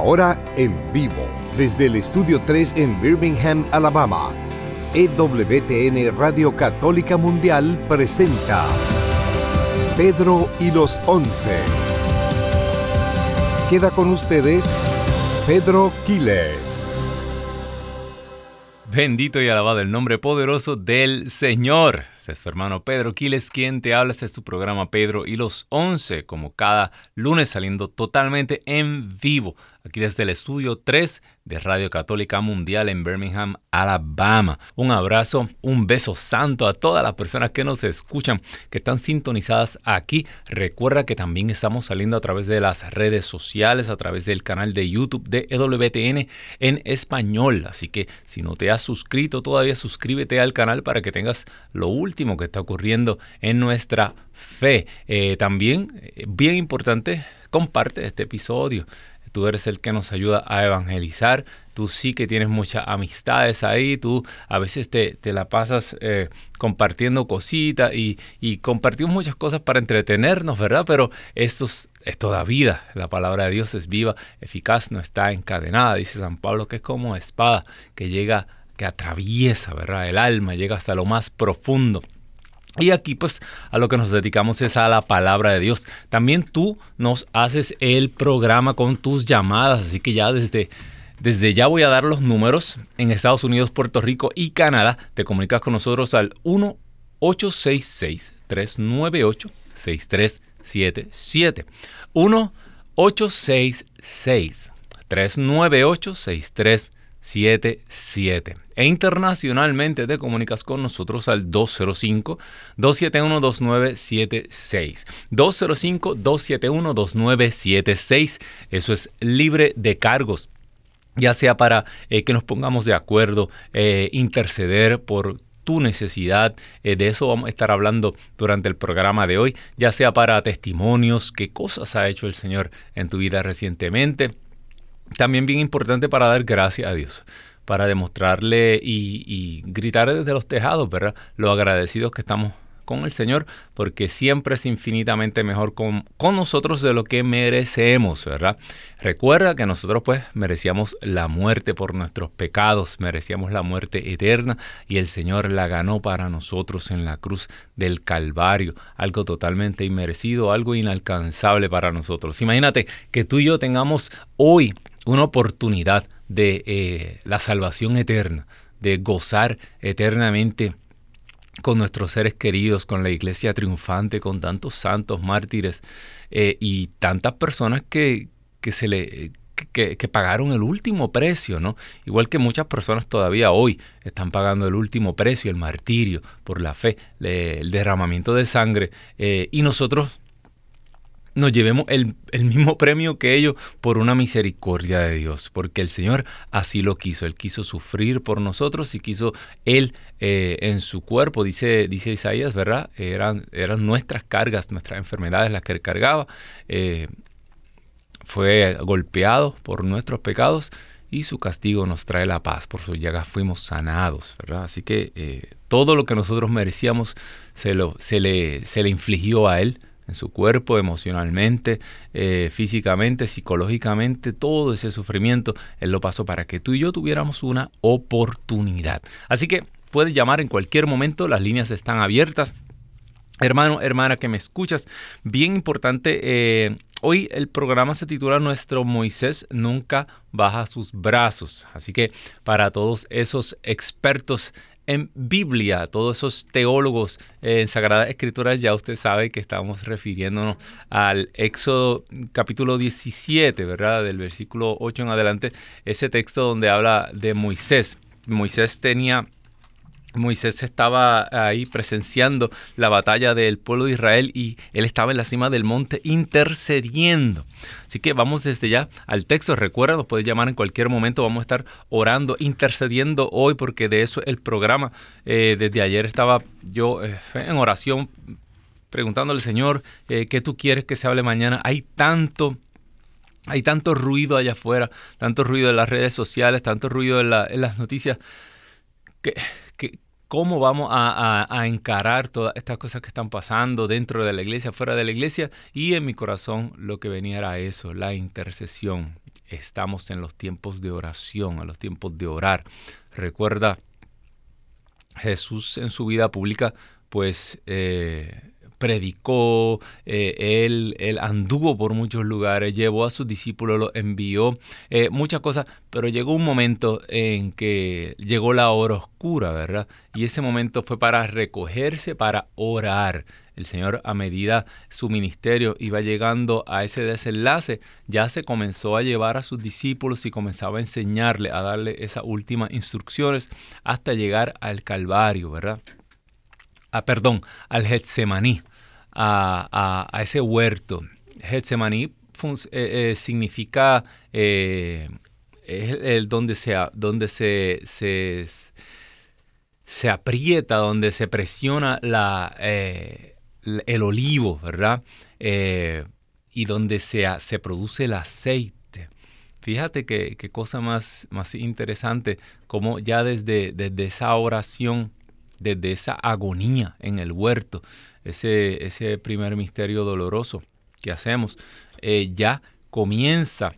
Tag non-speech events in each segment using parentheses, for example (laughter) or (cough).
Ahora en vivo, desde el Estudio 3 en Birmingham, Alabama, EWTN Radio Católica Mundial presenta Pedro y los Once. Queda con ustedes Pedro Quiles. Bendito y alabado el nombre poderoso del Señor. Es su hermano Pedro Quiles quien te habla. Este es tu programa Pedro y los Once, como cada lunes saliendo totalmente en vivo aquí desde el estudio 3 de Radio Católica Mundial en Birmingham, Alabama. Un abrazo, un beso santo a todas las personas que nos escuchan, que están sintonizadas aquí. Recuerda que también estamos saliendo a través de las redes sociales, a través del canal de YouTube de EWTN en español. Así que si no te has suscrito todavía, suscríbete al canal para que tengas lo último que está ocurriendo en nuestra fe. Eh, también, eh, bien importante, comparte este episodio tú eres el que nos ayuda a evangelizar, tú sí que tienes muchas amistades ahí, tú a veces te, la pasas eh, compartiendo cositas y, y, compartimos muchas cosas para entretenernos, ¿verdad? Pero esto es, es, toda vida, la palabra de Dios es viva, eficaz, no está encadenada, dice San Pablo, que es como espada que llega, que atraviesa, ¿verdad? El alma, llega hasta lo más profundo. Y aquí pues a lo que nos dedicamos es a la palabra de Dios. También tú nos haces el programa con tus llamadas, así que ya desde, desde ya voy a dar los números en Estados Unidos, Puerto Rico y Canadá. Te comunicas con nosotros al 1-866-398-6377. 1-866-398-6377. 77. E internacionalmente te comunicas con nosotros al 205-271-2976. 205-271-2976. Eso es libre de cargos ya sea para eh, que nos pongamos de acuerdo, eh, interceder por tu necesidad. Eh, de eso vamos a estar hablando durante el programa de hoy, ya sea para testimonios, qué cosas ha hecho el Señor en tu vida recientemente también bien importante para dar gracias a Dios, para demostrarle y, gritar desde los tejados, ¿verdad? Lo agradecidos que estamos con el Señor, porque siempre es infinitamente mejor con, con, nosotros de lo que merecemos, ¿verdad? Recuerda que nosotros pues merecíamos la muerte por nuestros pecados, merecíamos la muerte eterna y el Señor la ganó para nosotros en la cruz del Calvario, algo totalmente inmerecido, algo inalcanzable para nosotros. Imagínate que tú y yo tengamos hoy una oportunidad de eh, la salvación eterna, de gozar eternamente con nuestros seres queridos, con la iglesia triunfante, con tantos santos mártires eh, y tantas personas que, que, pagaron el último precio, ¿no? Igual que muchas personas todavía hoy están pagando el último precio, el martirio por la fe, el derramamiento de sangre, eh, y nosotros nos llevemos el, mismo premio que ellos por una misericordia de Dios, porque el Señor así lo quiso. Él quiso sufrir por nosotros y quiso Él eh, en su cuerpo, dice, dice Isaías, ¿verdad? Eran, eran nuestras cargas, nuestras enfermedades las que Él cargaba. Eh, fue golpeado por nuestros pecados y su castigo nos trae la paz. Por su llagas fuimos sanados, ¿verdad? Así que eh, todo lo que nosotros merecíamos se, lo, se, le, se le infligió a Él en su cuerpo, emocionalmente, eh, físicamente, psicológicamente, todo ese sufrimiento, Él lo pasó para que tú y yo tuviéramos una oportunidad. Así que puedes llamar en cualquier momento, las líneas están abiertas. Hermano, hermana que me escuchas, bien importante, eh, hoy el programa se titula Nuestro Moisés nunca baja sus brazos. Así que para todos esos expertos en Biblia, todos esos teólogos en Sagrada Escritura, ya usted sabe que estamos refiriéndonos al Éxodo capítulo 17, ¿verdad? Del versículo 8 en adelante, ese texto donde habla de Moisés. Moisés tenía Moisés estaba ahí presenciando la batalla del pueblo de Israel y él estaba en la cima del monte intercediendo. Así que vamos desde ya al texto. Recuerda, nos puede llamar en cualquier momento. Vamos a estar orando, intercediendo hoy porque de eso es el programa. Eh, desde ayer estaba yo eh, en oración preguntándole Señor eh, qué tú quieres que se hable mañana. Hay tanto hay tanto ruido allá afuera, tanto ruido en las redes sociales, tanto ruido en, en las noticias, que, cómo vamos a, encarar todas estas cosas que están pasando dentro de la iglesia, fuera de la iglesia. Y en mi corazón lo que venía era eso, la intercesión. estamos en los tiempos de oración, en los tiempos de orar. Recuerda, Jesús en su vida pública, pues eh, predicó, eh, él, anduvo por muchos lugares, llevó a sus discípulos, los envió, eh, muchas cosas, pero llegó un momento en que llegó la hora oscura, ¿verdad? Y ese momento fue para recogerse, para orar. El Señor a medida su ministerio iba llegando a ese desenlace, ya se comenzó a llevar a sus discípulos y comenzaba a enseñarle, a darle esas últimas instrucciones hasta llegar al Calvario, ¿verdad? Ah, perdón, al Getsemaní a, ese huerto. Getsemaní eh, eh, significa eh, el donde, se, donde se, se, aprieta, donde se presiona la, el olivo, ¿verdad? y donde se, se produce el aceite. Fíjate qué cosa más, más interesante, como ya desde, desde esa oración, desde esa agonía en el huerto, ese, ese primer misterio doloroso que hacemos, eh, ya comienza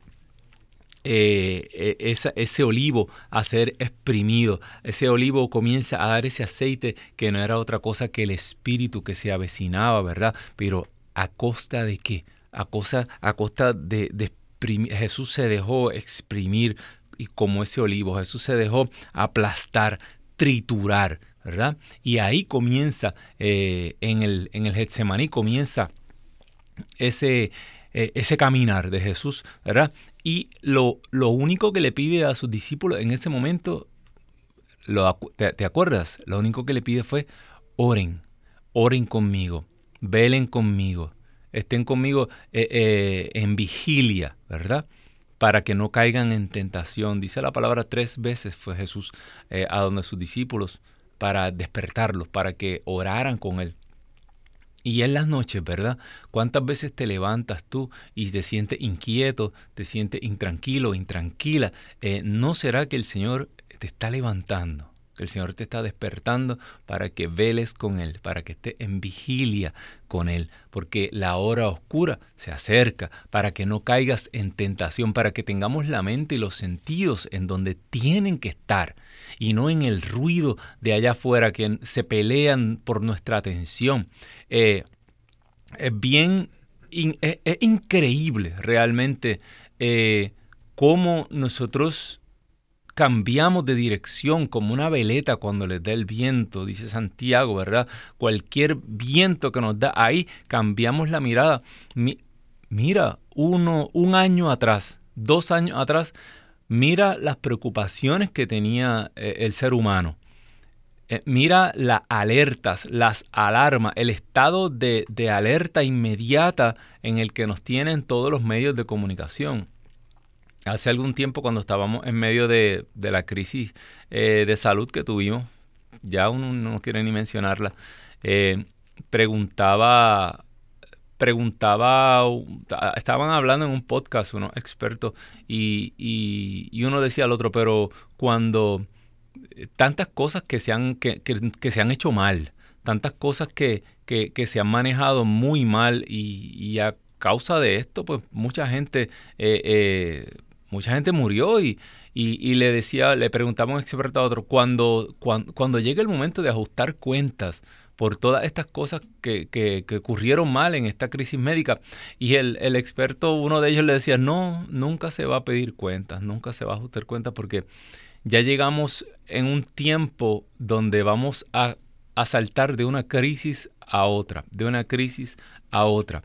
eh, e, ese olivo a ser exprimido. Ese olivo comienza a dar ese aceite que no era otra cosa que el espíritu que se avecinaba, ¿verdad? Pero a costa de qué? A, cosa, a costa de, de exprimir. Jesús se dejó exprimir y como ese olivo, Jesús se dejó aplastar, triturar ¿verdad? Y ahí comienza, eh, en, el, en el Getsemaní comienza ese, eh, ese caminar de Jesús, ¿verdad? Y lo, lo, único que le pide a sus discípulos en ese momento, lo, te, acuerdas? Lo único que le pide fue, oren, oren conmigo, velen conmigo, estén conmigo eh, en vigilia, ¿verdad? para que no caigan en tentación. Dice la palabra tres veces fue Jesús a donde sus discípulos para despertarlos, para que oraran con Él. Y en las noches, ¿verdad? ¿Cuántas veces te levantas tú y te sientes inquieto, te sientes intranquilo, intranquila? Eh, ¿No será que el Señor te está levantando? Que el Señor te está despertando para que veles con Él, para que estés en vigilia con Él, porque la hora oscura se acerca, para que no caigas en tentación, para que tengamos la mente y los sentidos en donde tienen que estar y no en el ruido de allá afuera que se pelean por nuestra atención. Eh, es bien, es, increíble realmente eh, cómo nosotros cambiamos de dirección como una veleta cuando les da el viento, dice Santiago, ¿verdad? Cualquier viento que nos da ahí, cambiamos la mirada. mira, uno, un año atrás, dos años atrás, mira las preocupaciones que tenía eh, el ser humano. Eh, mira las alertas, las alarmas, el estado de, de alerta inmediata en el que nos tienen todos los medios de comunicación hace algún tiempo cuando estábamos en medio de, la crisis eh, de salud que tuvimos, ya uno no quiere ni mencionarla, eh, preguntaba, preguntaba, estaban hablando en un podcast unos expertos y, y, uno decía al otro, pero cuando eh, tantas cosas que se han, que, se han hecho mal, tantas cosas que, que, se han manejado muy mal y, a causa de esto, pues mucha gente mucha gente murió y, y, le decía, le preguntaba a un experto a otro, cuando, cuando, cuando llegue el momento de ajustar cuentas por todas estas cosas que, que, ocurrieron mal en esta crisis médica, y el, el, experto, uno de ellos le decía, no, nunca se va a pedir cuentas, nunca se va a ajustar cuentas porque ya llegamos en un tiempo donde vamos a, a saltar de una crisis a otra, de una crisis a otra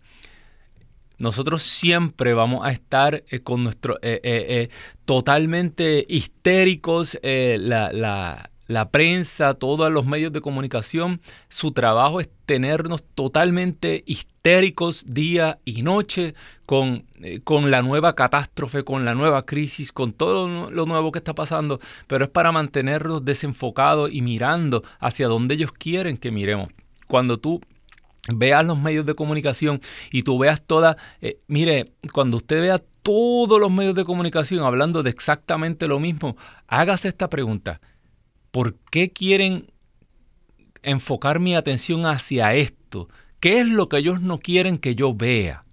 nosotros siempre vamos a estar eh, con nuestro eh, eh, totalmente histéricos, la, la, la, prensa, todos los medios de comunicación, su trabajo es tenernos totalmente histéricos día y noche con, con la nueva catástrofe, con la nueva crisis, con todo lo nuevo que está pasando, pero es para mantenernos desenfocados y mirando hacia donde ellos quieren que miremos. Cuando tú veas los medios de comunicación y tú veas toda, eh, mire, cuando usted vea todos los medios de comunicación hablando de exactamente lo mismo, hágase esta pregunta. ¿Por qué quieren enfocar mi atención hacia esto? ¿Qué es lo que ellos no quieren que yo vea?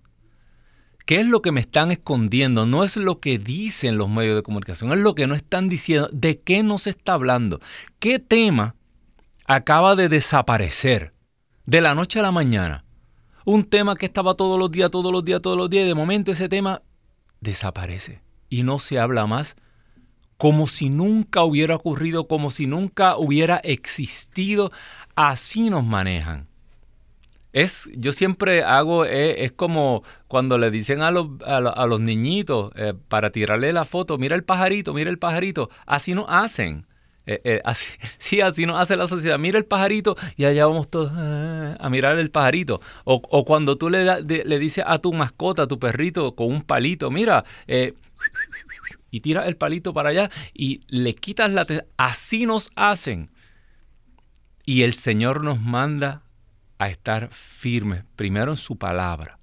¿Qué es lo que me están escondiendo? No es lo que dicen los medios de comunicación, es lo que no están diciendo. ¿De qué nos está hablando? ¿Qué tema acaba de desaparecer de la noche a la mañana? Un tema que estaba todos los días, todos los días, todos los días, y de momento ese tema desaparece y no se habla más como si nunca hubiera ocurrido, como si nunca hubiera existido. Así nos manejan. Es, yo siempre hago, es como cuando le dicen a los, a, los niñitos eh, para tirarle la foto, mira el pajarito, mira el pajarito, así no hacen. Eh, así, (laughs) sí, así nos hace la sociedad. Mira el pajarito y allá vamos todos a mirar el pajarito. O, cuando tú le, le dices a tu mascota, a tu perrito, con un palito, mira, y tira el palito para allá y le quitas la... Así nos hacen. Y el Señor nos manda a estar firmes, primero en su palabra.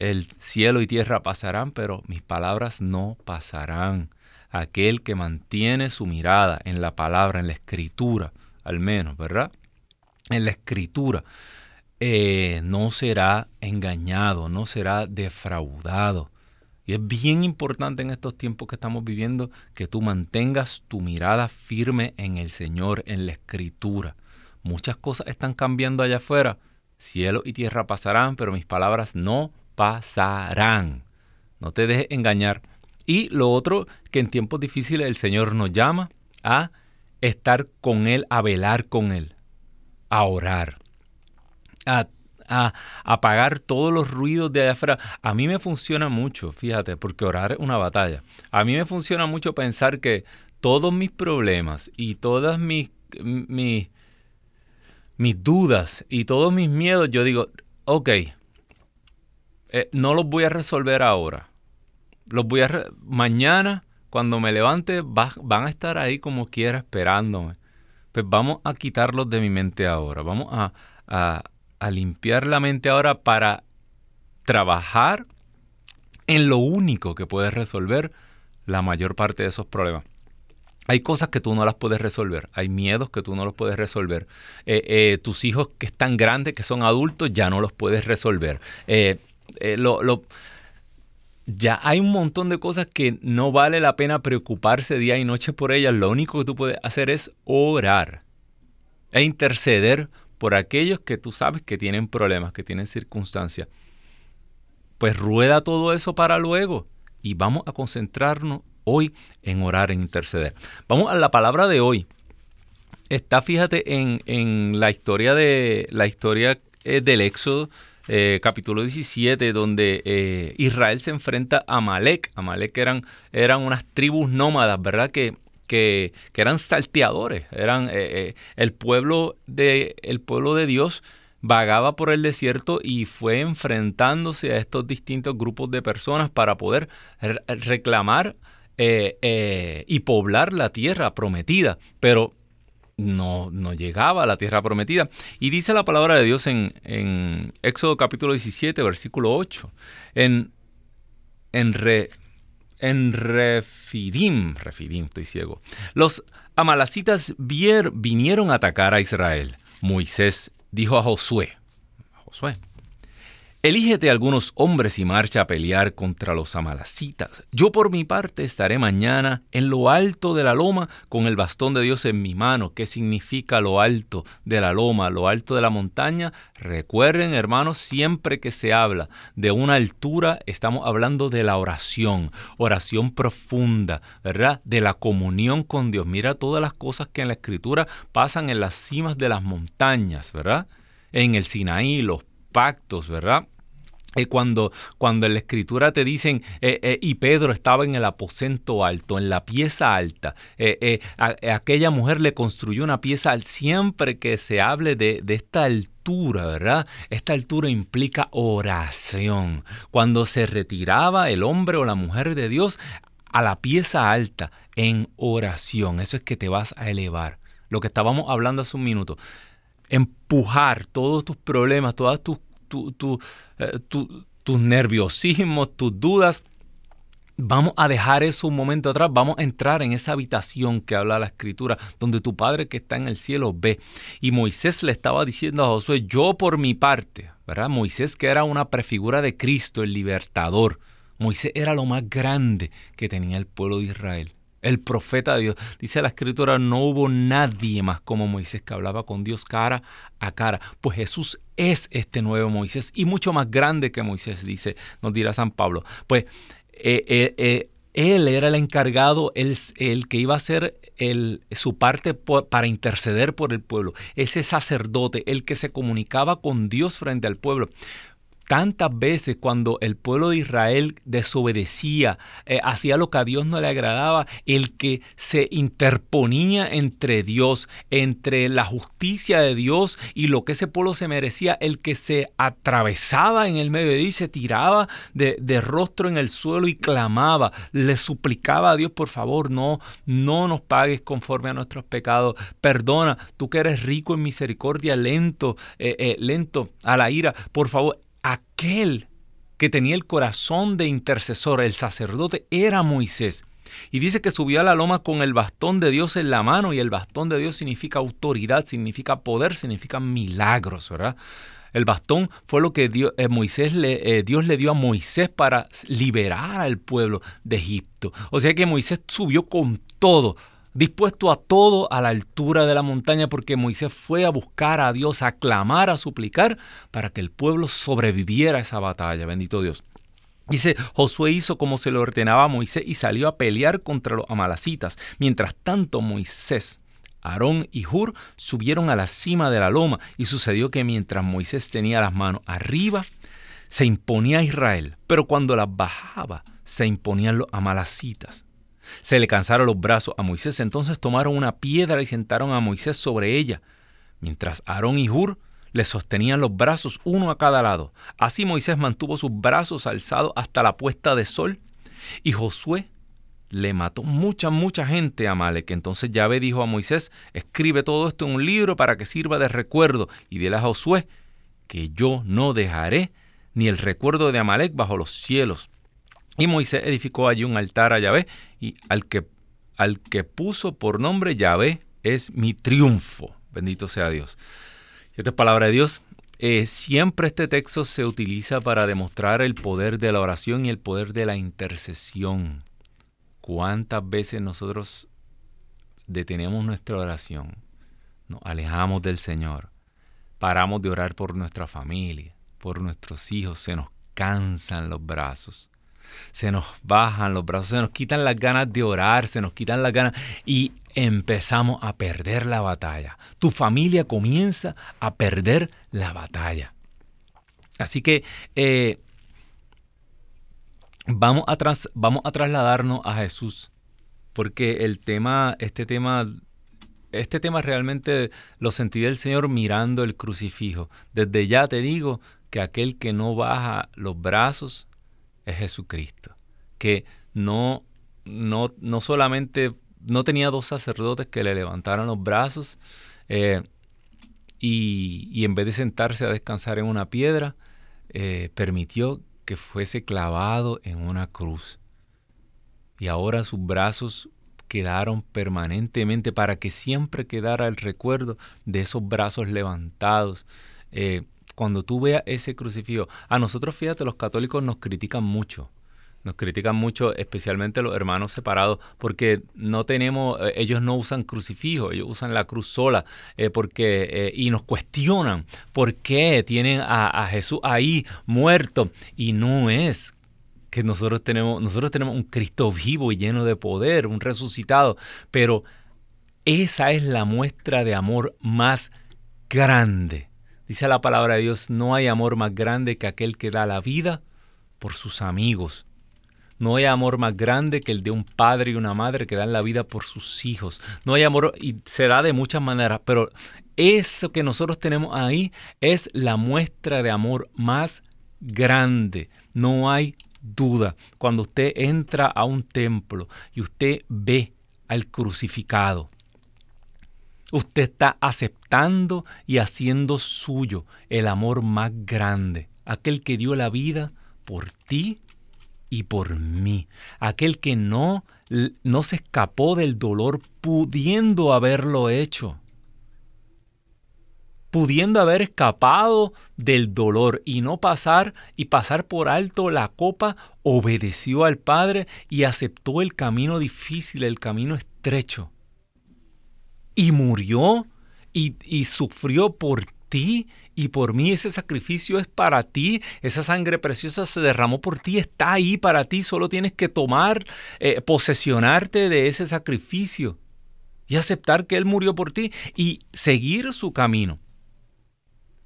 El cielo y tierra pasarán, pero mis palabras no pasarán. Aquel que mantiene su mirada en la palabra, en la escritura, al menos, ¿verdad? En la escritura, eh, no será engañado, no será defraudado. Y es bien importante en estos tiempos que estamos viviendo que tú mantengas tu mirada firme en el Señor, en la Escritura. Muchas cosas están cambiando allá afuera. Cielo y tierra pasarán, pero mis palabras no pasarán. No te dejes engañar. Y lo otro, que en tiempos difíciles el Señor nos llama a estar con Él, a velar con Él, a orar, a, a apagar todos los ruidos de allá afuera. A mí me funciona mucho, fíjate, porque orar es una batalla. A mí me funciona mucho pensar que todos mis problemas y todas mis, mis mis dudas y todos mis miedos, yo digo, ok, eh, no los voy a resolver ahora. Los voy a... mañana, cuando me levante, van a estar ahí como quiera esperándome. Pues vamos a quitarlos de mi mente ahora. Vamos a, a limpiar la mente ahora para trabajar en lo único que puede resolver la mayor parte de esos problemas. Hay cosas que tú no las puedes resolver, hay miedos que tú no los puedes resolver. Eh, eh, tus hijos que están grandes, que son adultos, ya no los puedes resolver. Eh, ya hay un montón de cosas que no vale la pena preocuparse día y noche por ellas. Lo único que tú puedes hacer es orar e interceder por aquellos que tú sabes que tienen problemas, que tienen circunstancias. Pues rueda todo eso para luego y vamos a concentrarnos hoy en orar, en interceder. Vamos a la palabra de hoy. Está, fíjate, en, la historia de la historia eh, del Éxodo, eh, capítulo 17, donde eh, Israel se enfrenta a Amalek. Amalek eran, eran unas tribus nómadas, ¿verdad? Que, que, eran salteadores, eran el, pueblo de, el pueblo de Dios vagaba por el desierto y fue enfrentándose a estos distintos grupos de personas para poder reclamar eh, eh, y poblar la tierra prometida, pero no, no, llegaba a la tierra prometida. Y dice la palabra de Dios en, en Éxodo capítulo 17, versículo 8, en, en, re, en Refidim, Refidim, estoy ciego, los amalacitas vinieron a atacar a Israel. Moisés dijo a Josué, Josué, Elígete algunos hombres y marcha a pelear contra los amalacitas. Yo por mi parte estaré mañana en lo alto de la loma con el bastón de Dios en mi mano. ¿Qué significa lo alto de la loma, lo alto de la montaña? Recuerden, hermanos, siempre que se habla de una altura, estamos hablando de la oración, oración profunda, ¿verdad? De la comunión con Dios. Mira todas las cosas que en la escritura pasan en las cimas de las montañas, ¿verdad? En el Sinaí, los pactos, ¿verdad? Eh, cuando, cuando en la escritura te dicen, eh, eh, y Pedro estaba en el aposento alto, en la pieza alta, aquella mujer le construyó una pieza, siempre que se hable de, de esta altura, ¿verdad? Esta altura implica oración. Cuando se retiraba el hombre o la mujer de Dios a la pieza alta en oración, eso es que te vas a elevar. Lo que estábamos hablando hace un minuto. Empujar todos tus problemas, todas tus tu, eh, tus nerviosismos, tus dudas. Vamos a dejar eso un momento atrás, vamos a entrar en esa habitación que habla la escritura, donde tu Padre que está en el cielo ve. Y Moisés le estaba diciendo a Josué, yo por mi parte, ¿verdad? Moisés que era una prefigura de Cristo, el libertador. Moisés era lo más grande que tenía el pueblo de Israel. El profeta de Dios. Dice la escritura, no hubo nadie más como Moisés que hablaba con Dios cara a cara. Pues Jesús es este nuevo Moisés y mucho más grande que Moisés, dice, nos dirá San Pablo. Pues eh, eh, eh, él era el encargado, el, el que iba a hacer el, su parte para interceder por el pueblo. Ese sacerdote, el que se comunicaba con Dios frente al pueblo tantas veces cuando el pueblo de Israel desobedecía, eh, hacía lo que a Dios no le agradaba, el que se interponía entre Dios, entre la justicia de Dios y lo que ese pueblo se merecía, el que se atravesaba en el medio de Dios y se tiraba de, de rostro en el suelo y clamaba, le suplicaba a Dios, por favor, no, no nos pagues conforme a nuestros pecados, perdona, tú que eres rico en misericordia, lento, eh, eh, lento a la ira, por favor, aquel que tenía el corazón de intercesor, el sacerdote, era Moisés. Y dice que subió a la loma con el bastón de Dios en la mano y el bastón de Dios significa autoridad, significa poder, significa milagros, ¿verdad? El bastón fue lo que Dios, eh, Moisés eh, Dios le dio a Moisés para liberar al pueblo de Egipto. O sea que Moisés subió con todo dispuesto a todo a la altura de la montaña, porque Moisés fue a buscar a Dios, a clamar, a suplicar, para que el pueblo sobreviviera a esa batalla. Bendito Dios. Dice, Josué hizo como se le ordenaba a Moisés y salió a pelear contra los amalacitas. Mientras tanto, Moisés, Aarón y Hur subieron a la cima de la loma y sucedió que mientras Moisés tenía las manos arriba, se imponía a Israel, pero cuando las bajaba, se imponían los amalacitas. Se le cansaron los brazos a Moisés, entonces tomaron una piedra y sentaron a Moisés sobre ella, mientras Aarón y Hur le sostenían los brazos uno a cada lado. Así Moisés mantuvo sus brazos alzados hasta la puesta de sol, y Josué le mató mucha, mucha gente a Amalek. Entonces Yahvé dijo a Moisés, escribe todo esto en un libro para que sirva de recuerdo, y dile a Josué que yo no dejaré ni el recuerdo de Amalek bajo los cielos. Y Moisés edificó allí un altar a Yahvé y al que, al que puso por nombre Yahvé es mi triunfo. Bendito sea Dios. Esta es palabra de Dios. Eh, siempre este texto se utiliza para demostrar el poder de la oración y el poder de la intercesión. ¿Cuántas veces nosotros detenemos nuestra oración? Nos alejamos del Señor. Paramos de orar por nuestra familia, por nuestros hijos. Se nos cansan los brazos se nos bajan los brazos, se nos quitan las ganas de orar, se nos quitan las ganas y empezamos a perder la batalla. Tu familia comienza a perder la batalla. Así que eh, vamos, a vamos a trasladarnos a Jesús, porque el tema, este tema este tema realmente lo sentí del Señor mirando el crucifijo. Desde ya te digo que aquel que no baja los brazos es Jesucristo, que no, no, no solamente no tenía dos sacerdotes que le levantaran los brazos eh, y, en vez de sentarse a descansar en una piedra, eh, permitió que fuese clavado en una cruz. Y ahora sus brazos quedaron permanentemente para que siempre quedara el recuerdo de esos brazos levantados. Eh, cuando tú veas ese crucifijo, a nosotros, fíjate, los católicos nos critican mucho. Nos critican mucho, especialmente los hermanos separados, porque no tenemos, eh, ellos no usan crucifijo, ellos usan la cruz sola, eh, porque eh, y nos cuestionan por qué tienen a, a, Jesús ahí muerto y no es que nosotros tenemos, nosotros tenemos un Cristo vivo y lleno de poder, un resucitado, pero esa es la muestra de amor más grande Dice la palabra de Dios, no hay amor más grande que aquel que da la vida por sus amigos. No hay amor más grande que el de un padre y una madre que dan la vida por sus hijos. No hay amor, y se da de muchas maneras, pero eso que nosotros tenemos ahí es la muestra de amor más grande. No hay duda. Cuando usted entra a un templo y usted ve al crucificado, Usted está aceptando y haciendo suyo el amor más grande, aquel que dio la vida por ti y por mí, aquel que no, no se escapó del dolor pudiendo haberlo hecho. pudiendo haber escapado del dolor y no pasar y pasar por alto la copa, obedeció al Padre y aceptó el camino difícil, el camino estrecho. Y murió y, sufrió por ti y por mí. Ese sacrificio es para ti. Esa sangre preciosa se derramó por ti, está ahí para ti. Solo tienes que tomar, eh, posesionarte de ese sacrificio y aceptar que Él murió por ti y seguir su camino.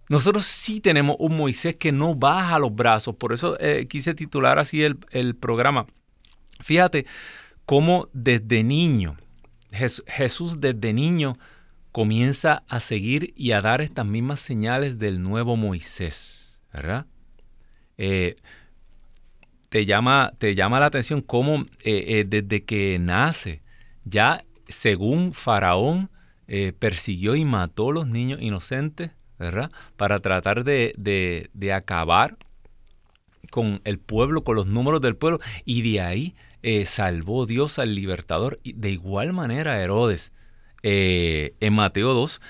Nosotros sí tenemos un Moisés que no baja los brazos, por eso eh, quise titular así el, el, programa. Fíjate cómo desde niño, Jesús desde niño comienza a seguir y a dar estas mismas señales del nuevo Moisés, ¿verdad? Eh, te, llama, te llama la atención cómo eh, desde que nace, ya según Faraón, persiguió y mató a los niños inocentes ¿verdad? Para tratar de, acabar con el pueblo, con los números del pueblo, y de ahí eh, salvó Dios al libertador. Y de igual manera, Herodes, eh, en Mateo 2,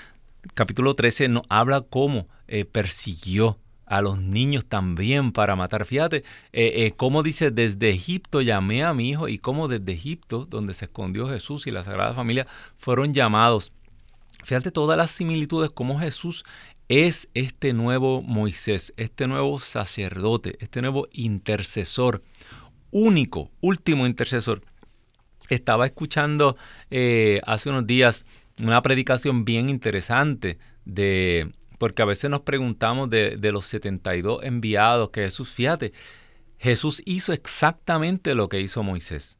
capítulo 13, nos habla cómo eh, persiguió a los niños también para matar. Fíjate cómo dice, desde Egipto llamé a mi hijo y cómo desde Egipto, donde se escondió Jesús y la Sagrada Familia, fueron llamados. Fíjate todas las similitudes, cómo Jesús es este nuevo Moisés, este nuevo sacerdote, este nuevo intercesor, único, último intercesor. Estaba escuchando eh, hace unos días una predicación bien interesante de, porque a veces nos preguntamos de, los 72 enviados que Jesús, fíjate, Jesús hizo exactamente lo que hizo Moisés,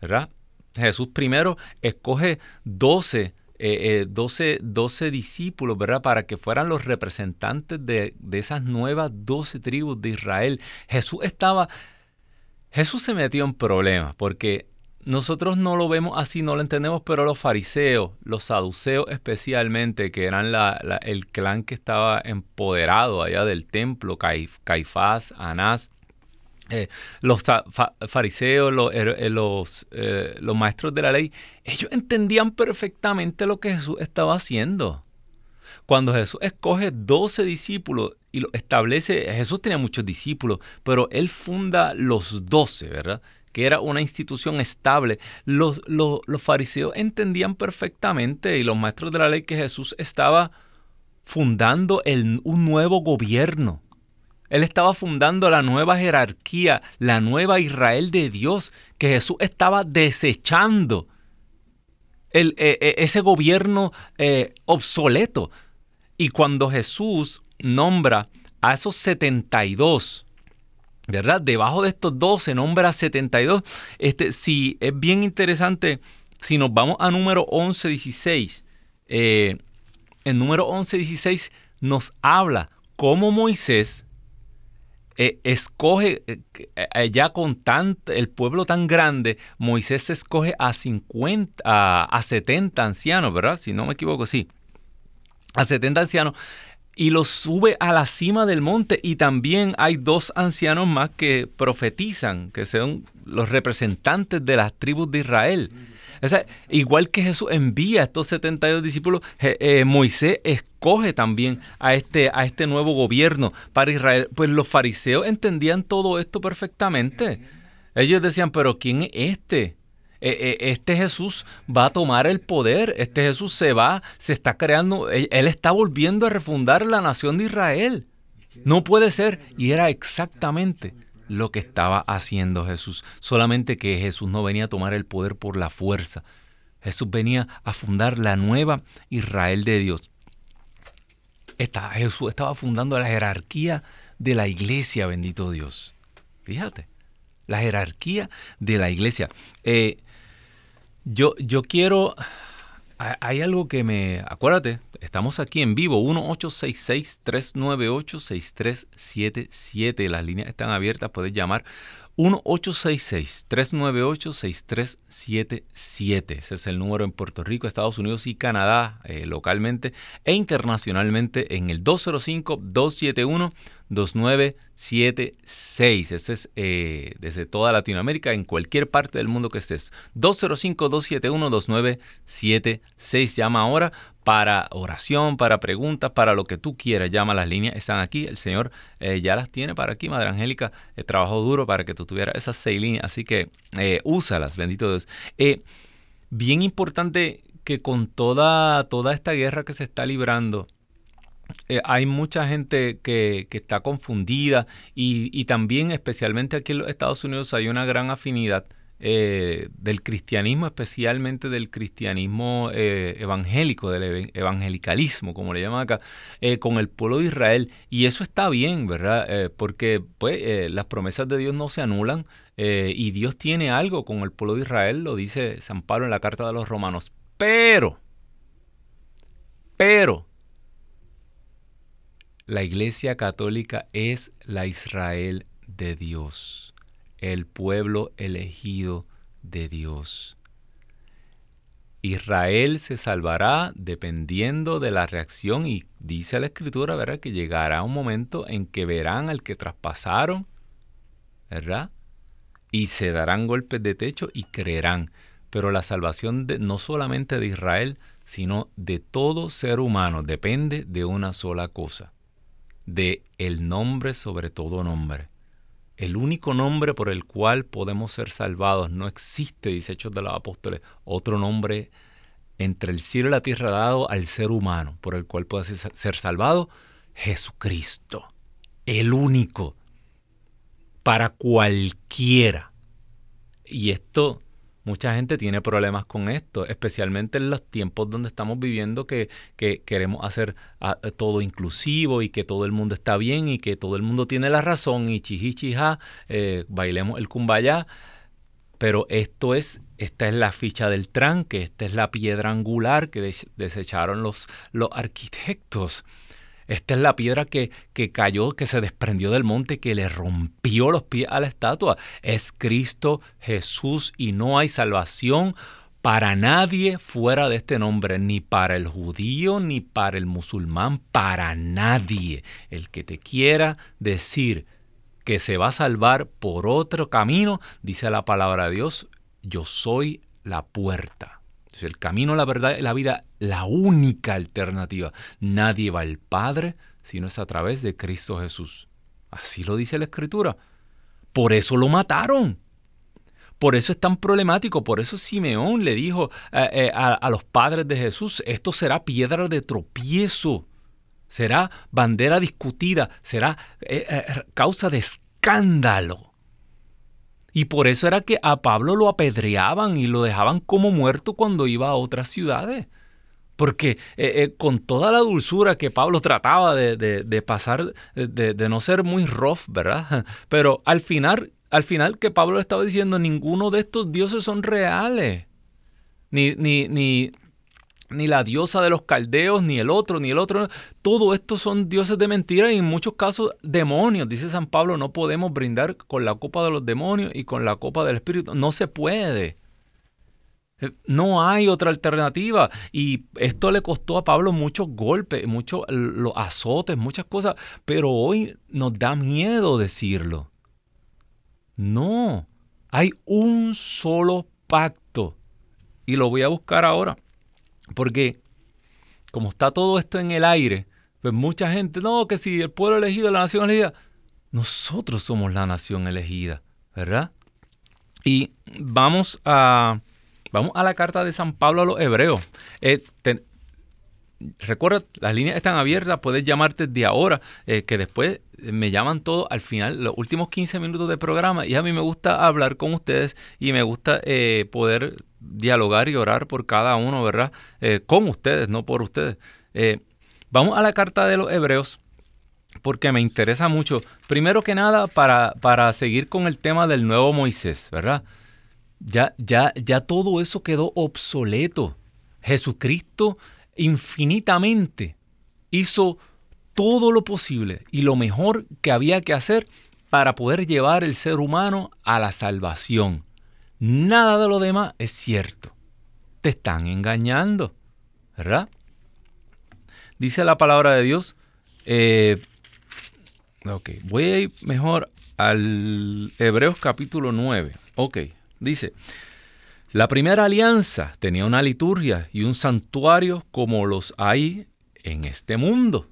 ¿verdad? Jesús primero escoge 12 12, eh, discípulos, ¿verdad? Para que fueran los representantes de, esas nuevas 12 tribus de Israel. Jesús estaba, Jesús se metió en problemas porque nosotros no lo vemos así, no lo entendemos, pero los fariseos, los saduceos especialmente, que eran el clan que estaba empoderado allá del templo, Caifás, Anás, eh, los fariseos, eh, los, eh, los, maestros de la ley, ellos entendían perfectamente lo que Jesús estaba haciendo. Cuando Jesús escoge 12 discípulos y lo establece, Jesús tenía muchos discípulos, pero él funda los 12, ¿verdad? que era una institución estable, los, los, fariseos entendían perfectamente y los maestros de la ley que Jesús estaba fundando un nuevo gobierno él estaba fundando la nueva jerarquía, la nueva Israel de Dios, que Jesús estaba desechando el, e, e, ese gobierno eh, obsoleto. Y cuando Jesús nombra a esos 72, ¿verdad? Debajo de estos dos se nombra 72. Este, si es bien interesante, si nos vamos a número 11, 16, eh, el número 11, 16 nos habla cómo Moisés eh, escoge, eh, eh, ya con tanto, el pueblo tan grande, Moisés escoge a 50, a, 70 ancianos, ¿verdad? Si no me equivoco, sí. A 70 ancianos y los sube a la cima del monte y también hay dos ancianos más que profetizan, que son los representantes de las tribus de Israel igual que Jesús envía a estos 72 discípulos, eh, Moisés escoge también a este, a este nuevo gobierno para Israel. Pues los fariseos entendían todo esto perfectamente. Ellos decían, pero ¿quién es este? E, e, este Jesús va a tomar el poder, este Jesús se va, se está creando, él está volviendo a refundar la nación de Israel. No puede ser. Y era exactamente lo que estaba haciendo Jesús. Solamente que Jesús no venía a tomar el poder por la fuerza. Jesús venía a fundar la nueva Israel de Dios. Jesús estaba fundando la jerarquía de la iglesia, bendito Dios. Fíjate, la jerarquía de la iglesia. Eh, yo, yo quiero hay algo que me... Acuérdate, estamos aquí en vivo, 1-866-398-6377. Las líneas están abiertas, puedes llamar 1-866-398-6377. Ese es el número en Puerto Rico, Estados Unidos y Canadá, eh, localmente e internacionalmente en el 205-271. 2976. Ese es eh, desde toda Latinoamérica, en cualquier parte del mundo que estés. 205-271-2976. Llama ahora para oración, para preguntas, para lo que tú quieras. Llama, las líneas están aquí. El Señor eh, ya las tiene para aquí. Madre Angélica eh, trabajó duro para que tú tuvieras esas seis líneas. Así que úsalas, bendito Dios. bien importante que con toda, toda esta guerra que se está librando, eh, hay mucha gente que, está confundida y, también especialmente aquí en los Estados Unidos hay una gran afinidad eh, del cristianismo, especialmente del cristianismo eh, evangélico, del evangelicalismo, como le llaman acá, con el pueblo de Israel. Y eso está bien, ¿verdad? porque pues, las promesas de Dios no se anulan y Dios tiene algo con el pueblo de Israel, lo dice San Pablo en la carta de los romanos. Pero, pero, la Iglesia Católica es la Israel de Dios, el pueblo elegido de Dios. Israel se salvará dependiendo de la reacción y dice la escritura, ¿verdad? Que llegará un momento en que verán al que traspasaron, ¿verdad? Y se darán golpes de techo y creerán. Pero la salvación de, no solamente de Israel, sino de todo ser humano depende de una sola cosa, de el nombre sobre todo nombre. El único nombre por el cual podemos ser salvados. No existe, dice Hechos de los Apóstoles, otro nombre entre el cielo y la tierra dado al ser humano por el cual puede ser salvado. Jesucristo. El único. Para cualquiera. Y esto Mucha gente tiene problemas con esto, especialmente en los tiempos donde estamos viviendo que, queremos hacer ah, todo inclusivo y que todo el mundo está bien y que todo el mundo tiene la razón y chihichija, eh, bailemos el kumbaya. Pero esto es, esta es la ficha del tranque, esta es la piedra angular que desecharon los, los arquitectos. Esta es la piedra que, que, cayó, que se desprendió del monte, que le rompió los pies a la estatua. Es Cristo Jesús y no hay salvación para nadie fuera de este nombre, ni para el judío, ni para el musulmán, para nadie. El que te quiera decir que se va a salvar por otro camino, dice la palabra de Dios, yo soy la puerta el camino, la verdad y la vida, la única alternativa. Nadie va al Padre si no es a través de Cristo Jesús. Así lo dice la Escritura. Por eso lo mataron. Por eso es tan problemático. Por eso Simeón le dijo eh, eh, a, los padres de Jesús, esto será piedra de tropiezo, será bandera discutida, será eh, causa de escándalo. Y por eso era que a Pablo lo apedreaban y lo dejaban como muerto cuando iba a otras ciudades. Porque eh, eh, con toda la dulzura que Pablo trataba de, pasar, de, no ser muy rough, ¿verdad? (laughs) Pero al final, al final que Pablo estaba diciendo, ninguno de estos dioses son reales. Ni, ni, ni, ni la diosa de los caldeos, ni el otro, ni el otro. Todo esto son dioses de mentira y en muchos casos demonios. Dice San Pablo, no podemos brindar con la copa de los demonios y con la copa del Espíritu. No se puede. Eh, no hay otra alternativa. Y esto le costó a Pablo muchos golpes, muchos los azotes, muchas cosas. Pero hoy nos da miedo decirlo. No, hay un solo pacto. Y lo voy a buscar ahora. Porque como está todo esto en el aire, pues mucha gente, no, que si el pueblo elegido, la nación elegida, nosotros somos la nación elegida, ¿verdad? Y vamos a, vamos a la carta de San Pablo a los hebreos. Eh, recuerda, las líneas están abiertas, puedes llamarte de ahora, eh, que después me llaman todos al final, los últimos 15 minutos de programa, y a mí me gusta hablar con ustedes y me gusta eh, poder dialogar y orar por cada uno, ¿verdad? Eh, con ustedes, no por ustedes. vamos a la carta de los hebreos, porque me interesa mucho, primero que nada, para, para seguir con el tema del nuevo Moisés, ¿verdad? Ya, ya, ya todo eso quedó obsoleto. Jesucristo infinitamente hizo todo lo posible y lo mejor que había que hacer para poder llevar el ser humano a la salvación. Nada de lo demás es cierto. Te están engañando, ¿verdad? Dice la palabra de Dios, eh, voy a ir mejor al Hebreos capítulo 9. Ok, dice, la primera alianza tenía una liturgia y un santuario como los hay en este mundo.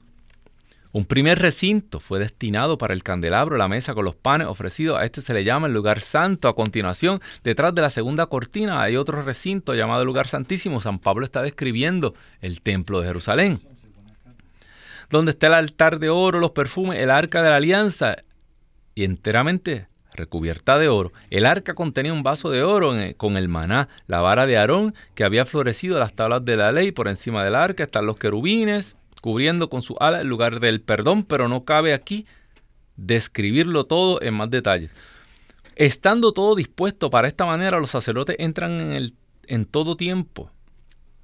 Un primer recinto fue destinado para el candelabro, la mesa con los panes ofrecidos. A este se le llama el lugar santo. A continuación, detrás de la segunda cortina hay otro recinto llamado lugar santísimo. San Pablo está describiendo el templo de Jerusalén. Donde está el altar de oro, los perfumes, el arca de la alianza y enteramente recubierta de oro. El arca contenía un vaso de oro con el maná, la vara de Aarón que había florecido las tablas de la ley. Por encima del arca están los querubines, cubriendo con su ala el lugar del perdón, pero no cabe aquí describirlo todo en más detalles. Estando todo dispuesto para esta manera, los sacerdotes entran en, el, en todo tiempo,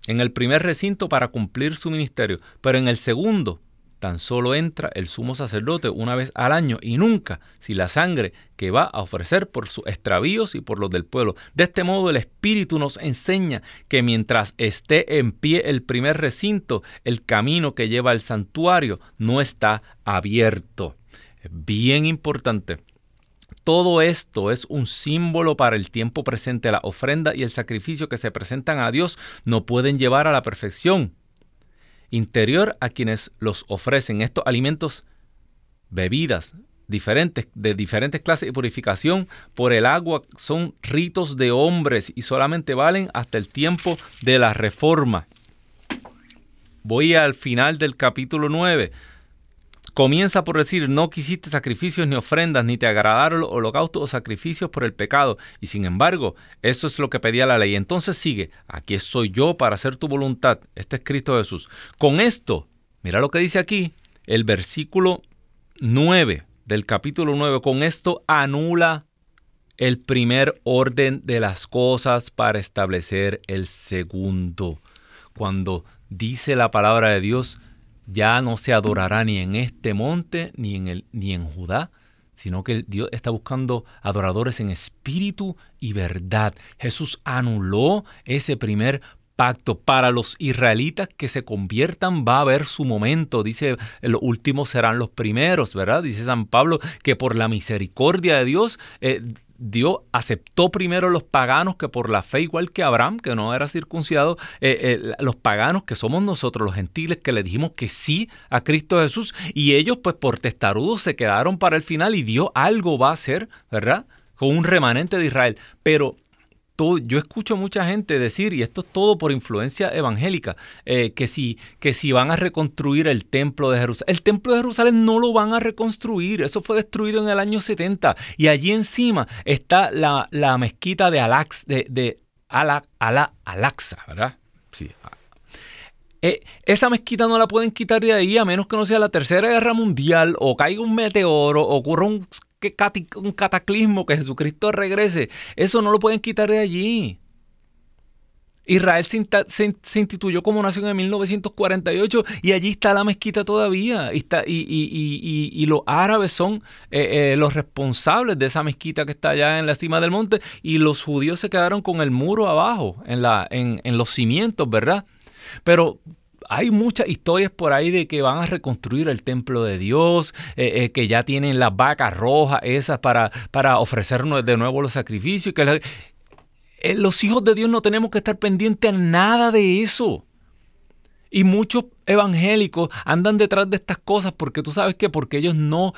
en el primer recinto para cumplir su ministerio, pero en el segundo tan solo entra el sumo sacerdote una vez al año y nunca si la sangre que va a ofrecer por sus extravíos y por los del pueblo. De este modo el Espíritu nos enseña que mientras esté en pie el primer recinto, el camino que lleva al santuario no está abierto. Bien importante. Todo esto es un símbolo para el tiempo presente. La ofrenda y el sacrificio que se presentan a Dios no pueden llevar a la perfección interior a quienes los ofrecen estos alimentos, bebidas diferentes, de diferentes clases de purificación por el agua, son ritos de hombres y solamente valen hasta el tiempo de la reforma. Voy al final del capítulo 9 Comienza por decir, no quisiste sacrificios ni ofrendas, ni te agradaron los holocaustos o sacrificios por el pecado. Y sin embargo, eso es lo que pedía la ley. Entonces sigue, aquí estoy yo para hacer tu voluntad. Este es Cristo Jesús. Con esto, mira lo que dice aquí, el versículo 9 del capítulo 9, con esto anula el primer orden de las cosas para establecer el segundo. Cuando dice la palabra de Dios, ya no se adorará ni en este monte ni en, el, ni en Judá, sino que Dios está buscando adoradores en espíritu y verdad. Jesús anuló ese primer pacto. Para los israelitas que se conviertan va a haber su momento. Dice, los últimos serán los primeros, ¿verdad? Dice San Pablo que por la misericordia de Dios eh, Dios aceptó primero los paganos que por la fe, igual que Abraham, que no era circuncidado, eh, eh, los paganos que somos nosotros, los gentiles, que le dijimos que sí a Cristo Jesús, y ellos pues por testarudos se quedaron para el final y Dios algo va a hacer, ¿verdad? Con un remanente de Israel. Pero yo escucho mucha gente decir, y esto es todo por influencia evangélica, eh, que, si, que si van a reconstruir el templo de Jerusalén. El templo de Jerusalén no lo van a reconstruir, eso fue destruido en el año 70. Y allí encima está la, mezquita de Alax, de, de Ala, Alaxa, ¿verdad? Sí. Eh, esa mezquita no la pueden quitar de ahí a menos que no sea la tercera guerra mundial o caiga un meteoro o ocurra un cataclismo, que Jesucristo regrese. Eso no lo pueden quitar de allí. Israel se, instituyó como nación en 1948 y allí está la mezquita todavía. Y, los árabes son eh, eh, los responsables de esa mezquita que está allá en la cima del monte y los judíos se quedaron con el muro abajo, en los cimientos, ¿verdad? Pero hay muchas historias por ahí de que van a reconstruir el templo de Dios, eh, eh, que ya tienen las vacas rojas esas para, para ofrecernos de nuevo los sacrificios. Que eh, los hijos de Dios no tenemos que estar pendientes a nada de eso. Y muchos evangélicos andan detrás de estas cosas porque tú sabes que porque ellos no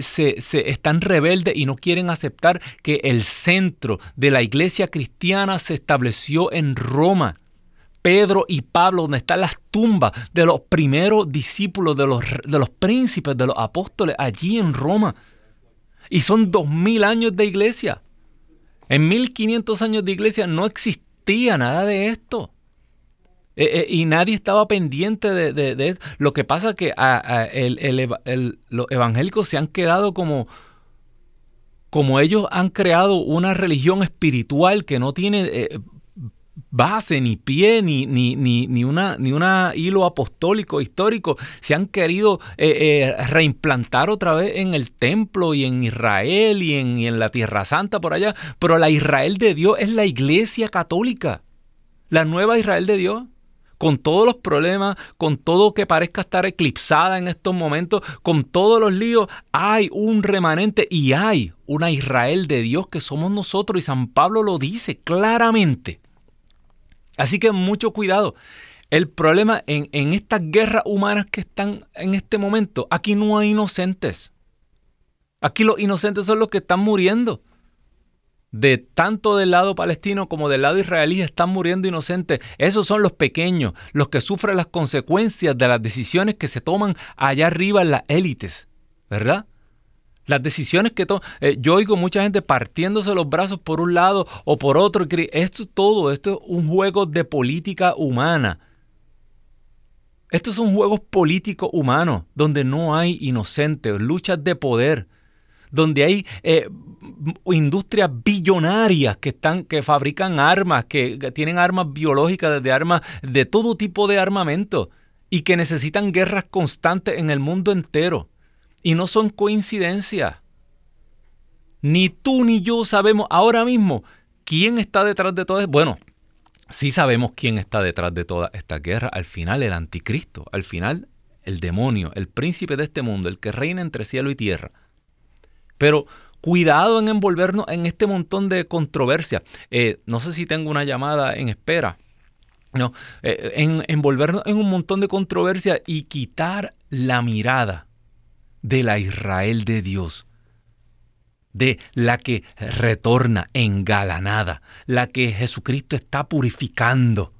se, se, están rebeldes y no quieren aceptar que el centro de la iglesia cristiana se estableció en Roma. Pedro y Pablo, donde están las tumbas de los primeros discípulos, de los, de los príncipes, de los apóstoles, allí en Roma. Y son dos mil años de iglesia. En 1500 años de iglesia no existía nada de esto. Eh, eh, y nadie estaba pendiente de, de. Lo que pasa es que los evangélicos se han quedado como, como ellos han creado una religión espiritual que no tiene eh, base, ni pie, ni, ni, ni, ni, una, ni una hilo apostólico histórico. Se han querido eh, eh, reimplantar otra vez en el templo y en Israel y en, y en la Tierra Santa por allá. Pero la Israel de Dios es la iglesia católica. La nueva Israel de Dios con todos los problemas, con todo que parezca estar eclipsada en estos momentos, con todos los líos, hay un remanente y hay una Israel de Dios que somos nosotros y San Pablo lo dice claramente. Así que mucho cuidado. El problema en, en estas guerras humanas que están en este momento, aquí no hay inocentes. Aquí los inocentes son los que están muriendo de tanto del lado palestino como del lado israelí están muriendo inocentes. Esos son los pequeños, los que sufren las consecuencias de las decisiones que se toman allá arriba en las élites, ¿verdad? Las decisiones que toman. Eh, yo oigo mucha gente partiéndose los brazos por un lado o por otro. Esto todo, esto es un juego de política humana. Estos son juegos políticos humanos donde no hay inocentes, luchas de poder donde hay eh, industrias billonarias que, están, que fabrican armas, que, tienen armas biológicas, de armas, de todo tipo de armamento, y que necesitan guerras constantes en el mundo entero. Y no son coincidencias. Ni tú ni yo sabemos ahora mismo quién está detrás de todo esto. Bueno, sí sabemos quién está detrás de toda esta guerra. Al final el anticristo, al final el demonio, el príncipe de este mundo, el que reina entre cielo y tierra. Pero cuidado en envolvernos en este montón de controversia. Eh, no sé si tengo una llamada en espera. No, eh, en envolvernos en un montón de controversia y quitar la mirada de la Israel de Dios, de la que retorna engalanada, la que Jesucristo está purificando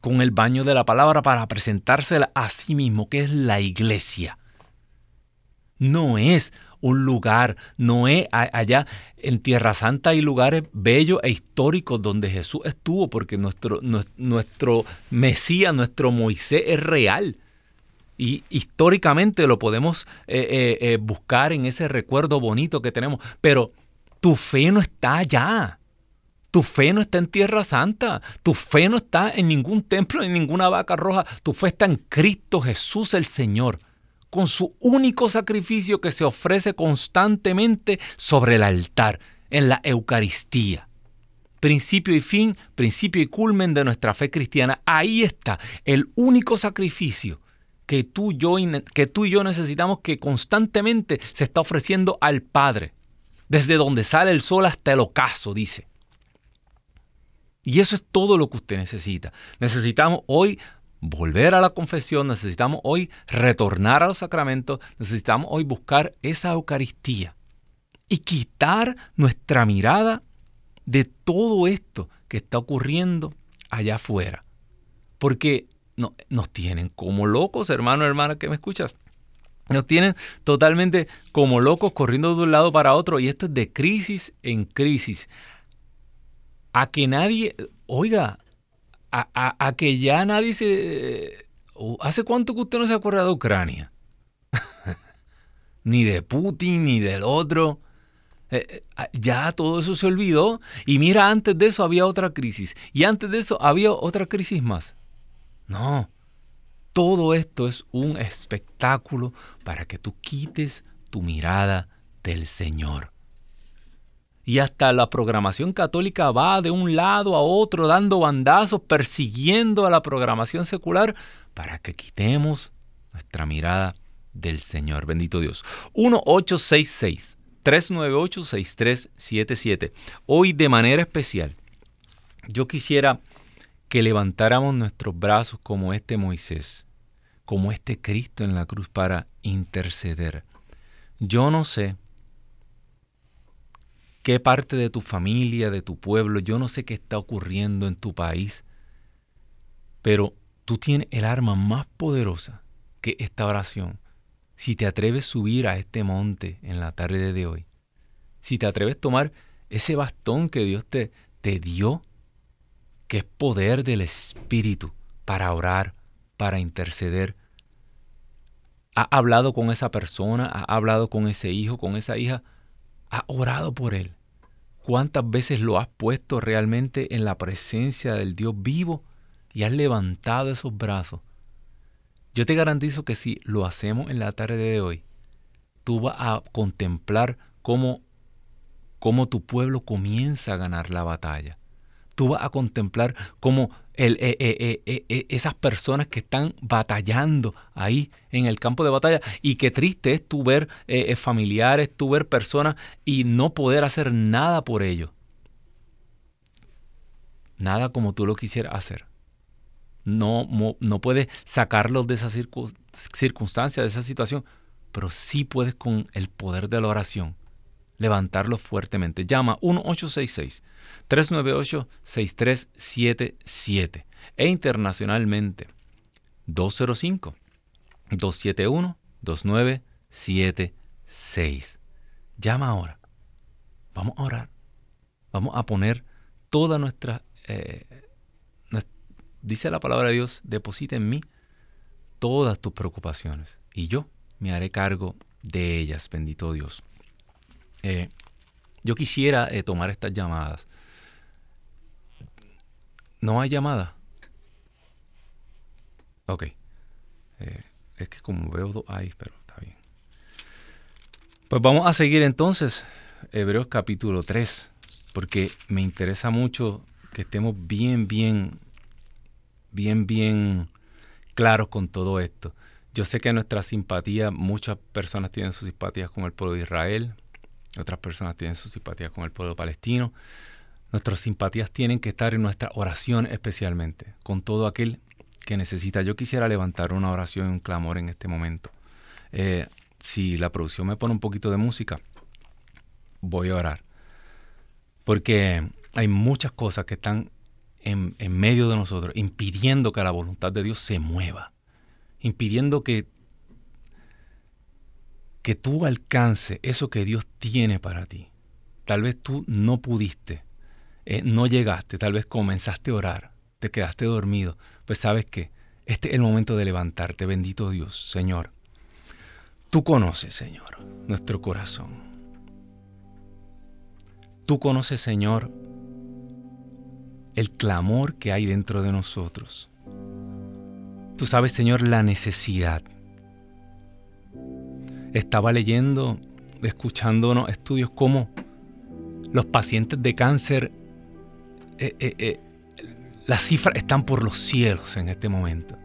con el baño de la palabra para presentársela a sí mismo, que es la iglesia. No es un lugar. no es allá en Tierra Santa hay lugares bellos e históricos donde Jesús estuvo, porque nuestro, nuestro Mesías, nuestro Moisés es real. Y históricamente lo podemos eh, eh, eh, buscar en ese recuerdo bonito que tenemos. Pero tu fe no está allá. Tu fe no está en Tierra Santa. Tu fe no está en ningún templo, en ninguna vaca roja. Tu fe está en Cristo Jesús el Señor con su único sacrificio que se ofrece constantemente sobre el altar, en la Eucaristía. Principio y fin, principio y culmen de nuestra fe cristiana. Ahí está el único sacrificio que tú, yo, que tú y yo necesitamos que constantemente se está ofreciendo al Padre. Desde donde sale el sol hasta el ocaso, dice. Y eso es todo lo que usted necesita. Necesitamos hoy volver a la confesión, necesitamos hoy retornar a los sacramentos, necesitamos hoy buscar esa Eucaristía y quitar nuestra mirada de todo esto que está ocurriendo allá afuera. Porque no, nos tienen como locos, hermano, hermana, que me escuchas. Nos tienen totalmente como locos corriendo de un lado para otro y esto es de crisis en crisis. A que nadie, oiga, a, que ya nadie se... ¿Hace cuánto que usted no se acuerda de Ucrania? (laughs) ni de Putin, ni del otro. Eh, eh, ah, ya todo eso se olvidó. Y mira, antes de eso había otra crisis. Y antes de eso había otra crisis más. No. Todo esto es un espectáculo para que tú quites tu mirada del Señor. Y hasta la programación católica va de un lado a otro dando bandazos, persiguiendo a la programación secular para que quitemos nuestra mirada del Señor. Bendito Dios. 1866 398 6377. Hoy de manera especial, yo quisiera que levantáramos nuestros brazos como este Moisés, como este Cristo en la cruz para interceder. Yo no sé qué parte de tu familia, de tu pueblo, yo no sé qué está ocurriendo en tu país, pero tú tienes el arma más poderosa que esta oración. Si te atreves a subir a este monte en la tarde de hoy, si te atreves a tomar ese bastón que Dios te, te dio, que es poder del Espíritu para orar, para interceder, ha hablado con esa persona, ha hablado con ese hijo, con esa hija, ¿Has orado por él? ¿Cuántas veces lo has puesto realmente en la presencia del Dios vivo y has levantado esos brazos? Yo te garantizo que si lo hacemos en la tarde de hoy, tú vas a contemplar cómo, cómo tu pueblo comienza a ganar la batalla. Tú vas a contemplar cómo eh, eh, eh, esas personas que están batallando ahí en el campo de batalla. Y qué triste es tú ver familiares, tú ver personas y no poder hacer nada por ellos. Nada como tú lo quisieras hacer. No, no, puedes sacarlos de esa circunstancia, de esa situación, pero sí puedes con el poder de la oración levantarlos fuertemente. Llama 1866 398-6377 e internacionalmente 205-271-2976. Llama ahora. Vamos a orar. Vamos a poner toda nuestra... Eh, dice la palabra de Dios, deposita en mí todas tus preocupaciones y yo me haré cargo de ellas, bendito Dios. Eh, yo quisiera eh, tomar estas llamadas ¿No hay llamada? Ok. Eh, es que como veo dos hay, pero está bien. Pues vamos a seguir entonces Hebreos capítulo 3, porque me interesa mucho que estemos bien, bien, bien, bien claros con todo esto. Yo sé que nuestra simpatía, muchas personas tienen sus simpatías con el pueblo de Israel, otras personas tienen sus simpatías con el pueblo palestino, Nuestras simpatías tienen que estar en nuestra oración especialmente, con todo aquel que necesita. Yo quisiera levantar una oración y un clamor en este momento. Eh, si la producción me pone un poquito de música, voy a orar. Porque hay muchas cosas que están en, en medio de nosotros, impidiendo que la voluntad de Dios se mueva, impidiendo que que tú alcances eso que Dios tiene para ti. Tal vez tú no pudiste, eh, no llegaste, tal vez comenzaste a orar, te quedaste dormido, pues sabes que este es el momento de levantarte, bendito Dios, Señor. Tú conoces, Señor, nuestro corazón. Tú conoces, Señor, el clamor que hay dentro de nosotros. Tú sabes, Señor, la necesidad. Estaba leyendo, escuchando estudios como los pacientes de cáncer eh, eh, eh, las cifras están por los cielos en este momento.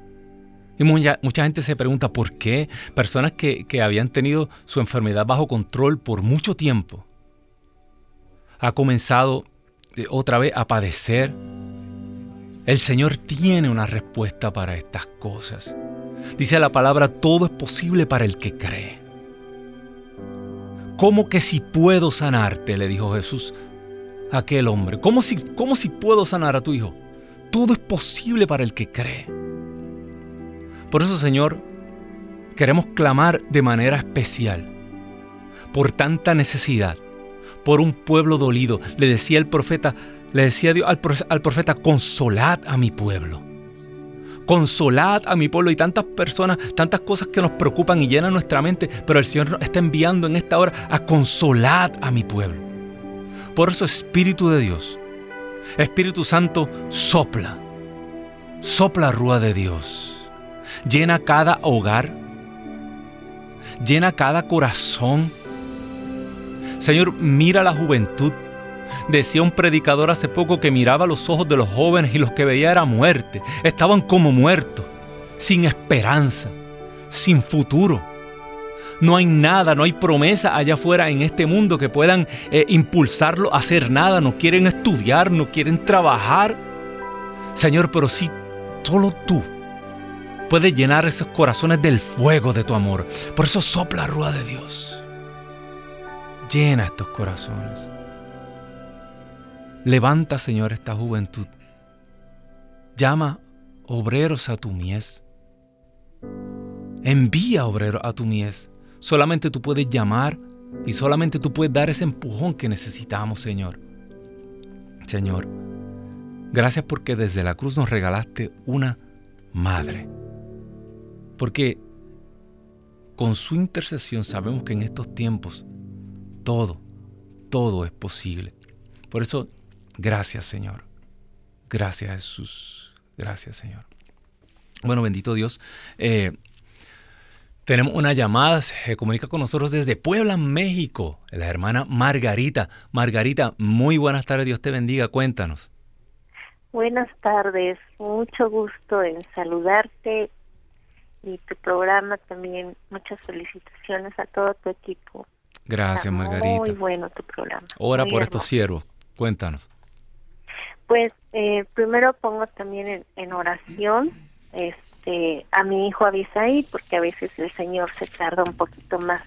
Y mucha, gente se pregunta por qué personas que, que, habían tenido su enfermedad bajo control por mucho tiempo ha comenzado otra vez a padecer. El Señor tiene una respuesta para estas cosas. Dice la palabra, todo es posible para el que cree. ¿Cómo que si puedo sanarte? le dijo Jesús aquel hombre. ¿Cómo si, ¿Cómo si puedo sanar a tu hijo? Todo es posible para el que cree. Por eso, Señor, queremos clamar de manera especial por tanta necesidad, por un pueblo dolido. Le decía el profeta, le decía Dios al profeta, consolad a mi pueblo. Consolad a mi pueblo y tantas personas, tantas cosas que nos preocupan y llenan nuestra mente, pero el Señor nos está enviando en esta hora a consolad a mi pueblo. Por eso Espíritu de Dios, Espíritu Santo, sopla, sopla rúa de Dios, llena cada hogar, llena cada corazón. Señor, mira la juventud. Decía un predicador hace poco que miraba los ojos de los jóvenes y los que veía era muerte. Estaban como muertos, sin esperanza, sin futuro. No hay nada, no hay promesa allá afuera en este mundo que puedan eh, impulsarlo a hacer nada. No quieren estudiar, no quieren trabajar. Señor, pero si solo tú puedes llenar esos corazones del fuego de tu amor. Por eso sopla rúa de Dios. Llena estos corazones. Levanta, Señor, esta juventud. Llama obreros a tu mies. Envía obreros a tu mies. Solamente tú puedes llamar y solamente tú puedes dar ese empujón que necesitamos, Señor. Señor, gracias porque desde la cruz nos regalaste una madre. Porque con su intercesión sabemos que en estos tiempos todo, todo es posible. Por eso, gracias Señor. Gracias Jesús. Gracias Señor. Bueno, bendito Dios. Eh, tenemos una llamada, se comunica con nosotros desde Puebla, México, la hermana Margarita. Margarita, muy buenas tardes, Dios te bendiga, cuéntanos. Buenas tardes, mucho gusto en saludarte y tu programa también. Muchas felicitaciones a todo tu equipo. Gracias, Margarita. Muy bueno tu programa. Ora por estos siervos, cuéntanos. Pues eh, primero pongo también en, oración este a mi hijo Abisaí, porque a veces el Señor se tarda un poquito más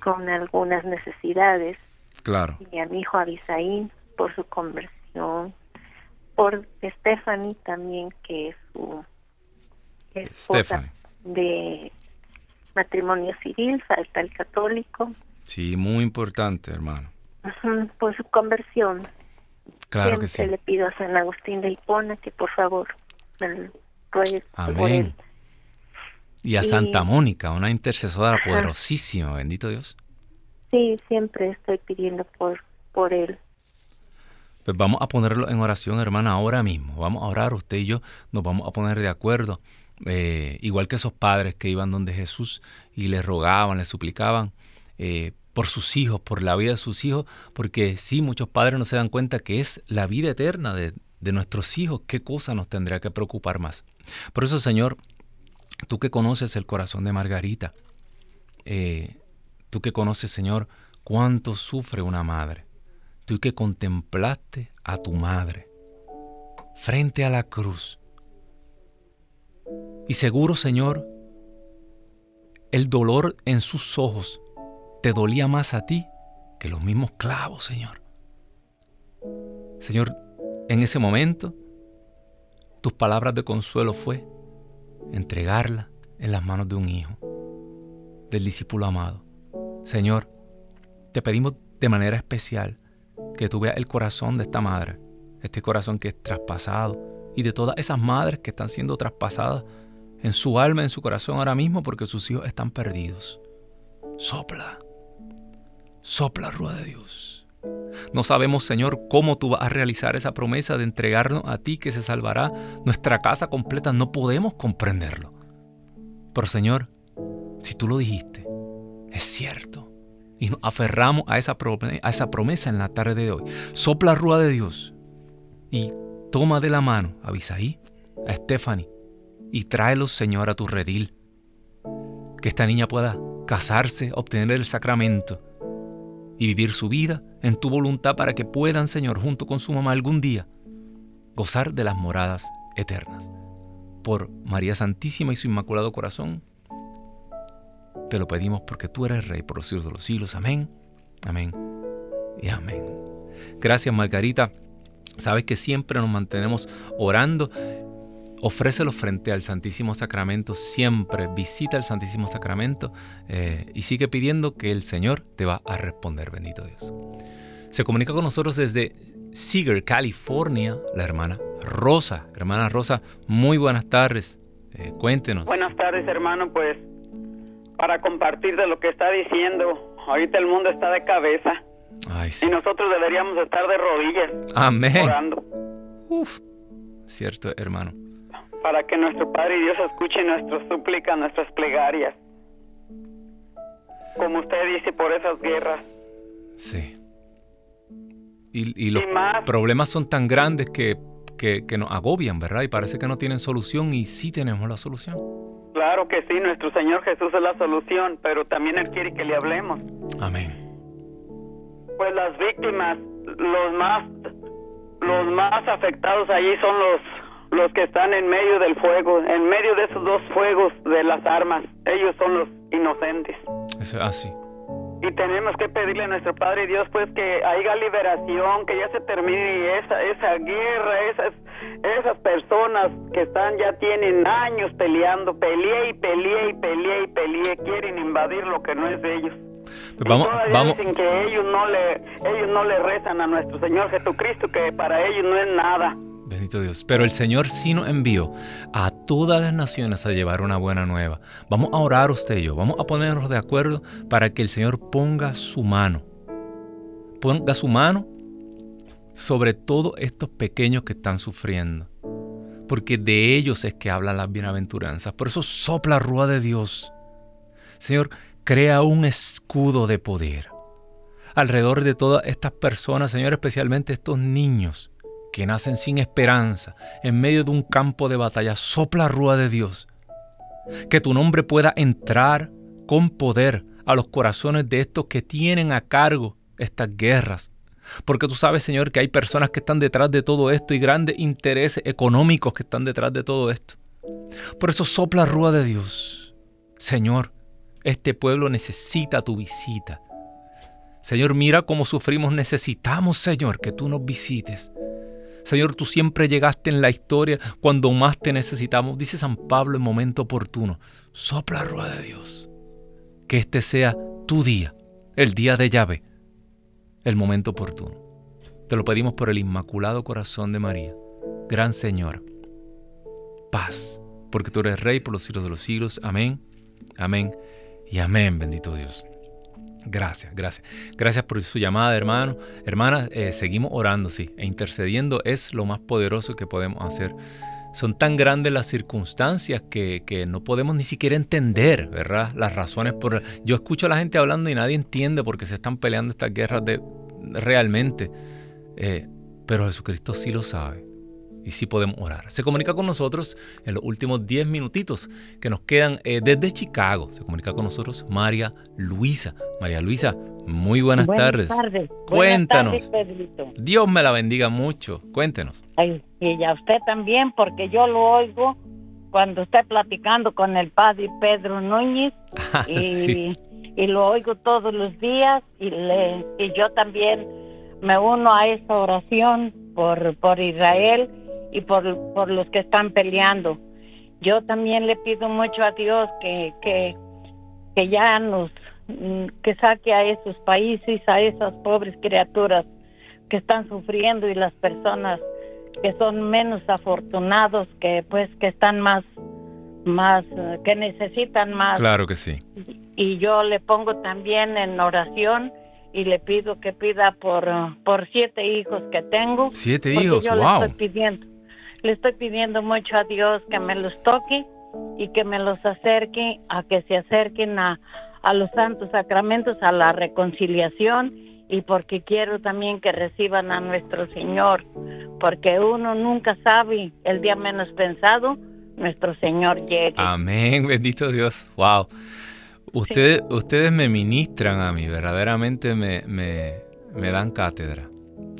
con algunas necesidades. Claro. Y a mi hijo Abisaí por su conversión, por Stephanie también, que es su esposa de matrimonio civil, falta el católico. Sí, muy importante, hermano. por su conversión. Claro que sí. le pido a San Agustín de Hipona que por favor me ruegue Amén. Y a Santa Mónica, una intercesora poderosísima, bendito Dios. Sí, siempre estoy pidiendo por, por él. Pues vamos a ponerlo en oración, hermana, ahora mismo. Vamos a orar, usted y yo nos vamos a poner de acuerdo. Eh, igual que esos padres que iban donde Jesús y le rogaban, le suplicaban eh, por sus hijos, por la vida de sus hijos, porque sí, muchos padres no se dan cuenta que es la vida eterna de, nuestros hijos, qué cosa nos tendría que preocupar más. Por eso, Señor, tú que conoces el corazón de Margarita, eh, tú que conoces, Señor, cuánto sufre una madre, tú que contemplaste a tu madre frente a la cruz, y seguro, Señor, el dolor en sus ojos te dolía más a ti que los mismos clavos, Señor. Señor, en ese momento, tus palabras de consuelo fue entregarla en las manos de un hijo, del discípulo amado. Señor, te pedimos de manera especial que tú veas el corazón de esta madre, este corazón que es traspasado, y de todas esas madres que están siendo traspasadas en su alma, en su corazón ahora mismo, porque sus hijos están perdidos. Sopla, Sopla, Rúa de Dios. No sabemos, Señor, cómo tú vas a realizar esa promesa de entregarnos a ti que se salvará nuestra casa completa. No podemos comprenderlo. Pero, Señor, si tú lo dijiste, es cierto. Y nos aferramos a esa, a esa promesa en la tarde de hoy. Sopla, Rúa de Dios. Y toma de la mano a Bisaí, a Stephanie, y tráelos, Señor, a tu redil. Que esta niña pueda casarse, obtener el sacramento y vivir su vida en tu voluntad para que puedan, Señor, junto con su mamá algún día, gozar de las moradas eternas. Por María Santísima y su Inmaculado Corazón, te lo pedimos porque tú eres Rey por los siglos de los siglos. Amén, amén y amén. Gracias, Margarita. Sabes que siempre nos mantenemos orando ofrécelo frente al Santísimo Sacramento siempre, visita el Santísimo Sacramento eh, y sigue pidiendo que el Señor te va a responder, bendito Dios. Se comunica con nosotros desde Seeger, California, la hermana Rosa. Hermana Rosa, muy buenas tardes. Eh, cuéntenos. Buenas tardes, hermano. Pues para compartir de lo que está diciendo, ahorita el mundo está de cabeza. Y nosotros deberíamos estar de rodillas. Amén. Orando. Uf, cierto, hermano para que nuestro Padre Dios escuche nuestras súplicas, nuestras plegarias. Como usted dice, por esas guerras. Sí. Y, los problemas son tan grandes que, que, que, nos agobian, ¿verdad? Y parece que no tienen solución y sí tenemos la solución. Claro que sí, nuestro Señor Jesús es la solución, pero también Él quiere que le hablemos. Amén. Pues las víctimas, los más, los más afectados allí son los los que están en medio del fuego, en medio de esos dos fuegos de las armas. Ellos son los inocentes. Es así. Y tenemos que pedirle a nuestro Padre Dios pues que haya liberación, que ya se termine esa esa guerra, esas esas personas que están ya tienen años peleando, peleé y peleé y peleé y peleé, quieren invadir lo que no es de ellos. Pues vamos, vamos. Dicen que ellos no le ellos no le rezan a nuestro Señor Jesucristo, que para ellos no es nada. Bendito Dios. Pero el Señor sí nos envió a todas las naciones a llevar una buena nueva. Vamos a orar usted y yo. Vamos a ponernos de acuerdo para que el Señor ponga su mano. Ponga su mano sobre todos estos pequeños que están sufriendo. Porque de ellos es que hablan las bienaventuranzas. Por eso sopla rúa de Dios. Señor, crea un escudo de poder alrededor de todas estas personas, Señor, especialmente estos niños que nacen sin esperanza en medio de un campo de batalla. Sopla rúa de Dios. Que tu nombre pueda entrar con poder a los corazones de estos que tienen a cargo estas guerras. Porque tú sabes, Señor, que hay personas que están detrás de todo esto y grandes intereses económicos que están detrás de todo esto. Por eso sopla rúa de Dios. Señor, este pueblo necesita tu visita. Señor, mira cómo sufrimos. Necesitamos, Señor, que tú nos visites. Señor, tú siempre llegaste en la historia cuando más te necesitamos. Dice San Pablo en momento oportuno. Sopla rueda de Dios. Que este sea tu día, el día de llave, el momento oportuno. Te lo pedimos por el Inmaculado Corazón de María. Gran Señor, paz, porque tú eres Rey por los siglos de los siglos. Amén, amén y amén, bendito Dios. Gracias, gracias. Gracias por su llamada, hermano. Hermanas, eh, seguimos orando, sí, e intercediendo es lo más poderoso que podemos hacer. Son tan grandes las circunstancias que, no podemos ni siquiera entender, ¿verdad? Las razones por... Yo escucho a la gente hablando y nadie entiende por qué se están peleando estas guerras de, realmente. Eh, pero Jesucristo sí lo sabe y sí podemos orar. Se comunica con nosotros en los últimos 10 minutitos que nos quedan eh, desde Chicago. Se comunica con nosotros María Luisa. María Luisa, muy buenas, tardes. Cuéntanos. Dios me la bendiga mucho. Cuéntenos. y a usted también, porque yo lo oigo cuando está platicando con el padre Pedro Núñez ah, y, y, lo oigo todos los días y, le, y yo también me uno a esa oración por, por Israel y por, por los que están peleando. Yo también le pido mucho a Dios que, que, que ya nos, mm, que saque a esos países, a esas pobres criaturas que están sufriendo y las personas que son menos afortunados, que pues que están más, más, que necesitan más. Claro que sí. Y yo le pongo también en oración y le pido que pida por, por siete hijos que tengo. Siete hijos, wow. estoy pidiendo le estoy pidiendo mucho a Dios que me los toque y que me los acerque, a que se acerquen a, a los santos sacramentos, a la reconciliación y porque quiero también que reciban a nuestro Señor, porque uno nunca sabe el día menos pensado, nuestro Señor llegue. Amén, bendito Dios. Wow. Ustedes, ustedes me ministran a mí, verdaderamente me, me, me dan cátedra.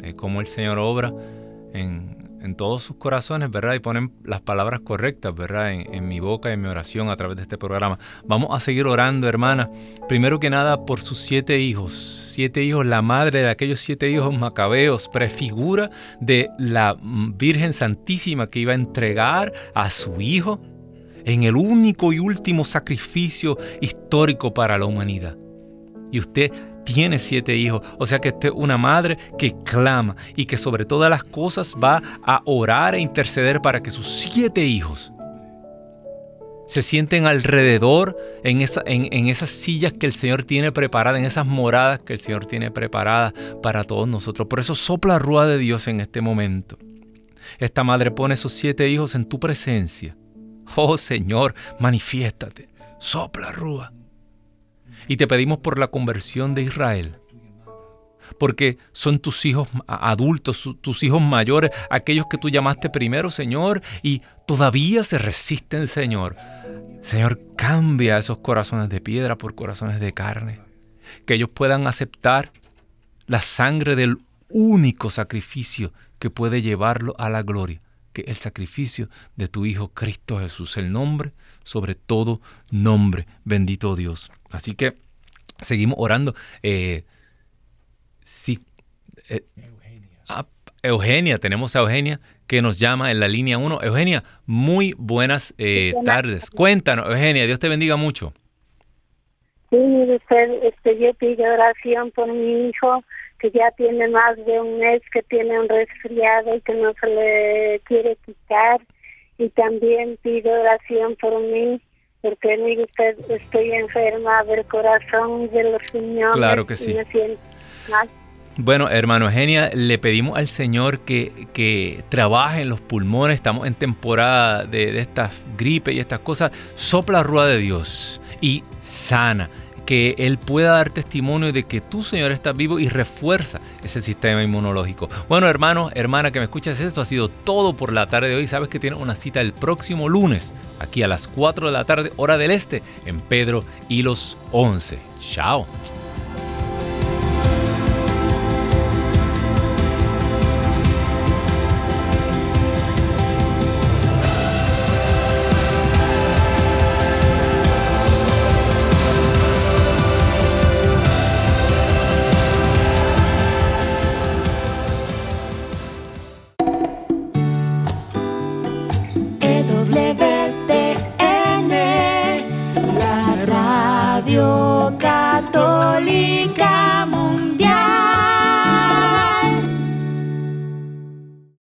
Es como el Señor obra en, en todos sus corazones, ¿verdad? Y ponen las palabras correctas, ¿verdad? En, mi boca y en mi oración a través de este programa. Vamos a seguir orando, hermana. Primero que nada, por sus siete hijos. Siete hijos, la madre de aquellos siete hijos macabeos, prefigura de la Virgen Santísima que iba a entregar a su hijo en el único y último sacrificio histórico para la humanidad. Y usted tiene siete hijos. O sea que es una madre que clama y que sobre todas las cosas va a orar e interceder para que sus siete hijos se sienten alrededor en, en, esas sillas que el Señor tiene preparadas, en esas moradas que el Señor tiene preparadas para todos nosotros. Por eso sopla rúa de Dios en este momento. Esta madre pone esos siete hijos en tu presencia. Oh Señor, manifiéstate. Sopla rúa. Y te pedimos por la conversión de Israel. Porque son tus hijos adultos, tus hijos mayores, aquellos que tú llamaste primero, Señor, y todavía se resisten, Señor. Señor, cambia esos corazones de piedra por corazones de carne. Que ellos puedan aceptar la sangre del único sacrificio que puede llevarlo a la gloria, que el sacrificio de tu Hijo Cristo Jesús, el nombre sobre todo nombre, bendito Dios. Así que seguimos orando. Eh, sí. Eh, ah, Eugenia, tenemos a Eugenia que nos llama en la línea 1. Eugenia, muy buenas eh, tardes. Cuéntanos, Eugenia, Dios te bendiga mucho. Sí, usted, este, yo pido oración por mi hijo que ya tiene más de un mes que tiene un resfriado y que no se le quiere quitar. Y también pido oración por mí porque mire usted, estoy enferma del corazón de los riñones. Claro que sí. Bueno, hermano Eugenia, le pedimos al Señor que, que, trabaje en los pulmones. Estamos en temporada de, de estas gripes y estas cosas. Sopla la rueda de Dios y sana. Que Él pueda dar testimonio de que tú, Señor, estás vivo y refuerza ese sistema inmunológico. Bueno, hermano, hermana que me escuchas, esto ha sido todo por la tarde de hoy. Sabes que tienes una cita el próximo lunes, aquí a las 4 de la tarde, hora del este, en Pedro y los 11. Chao.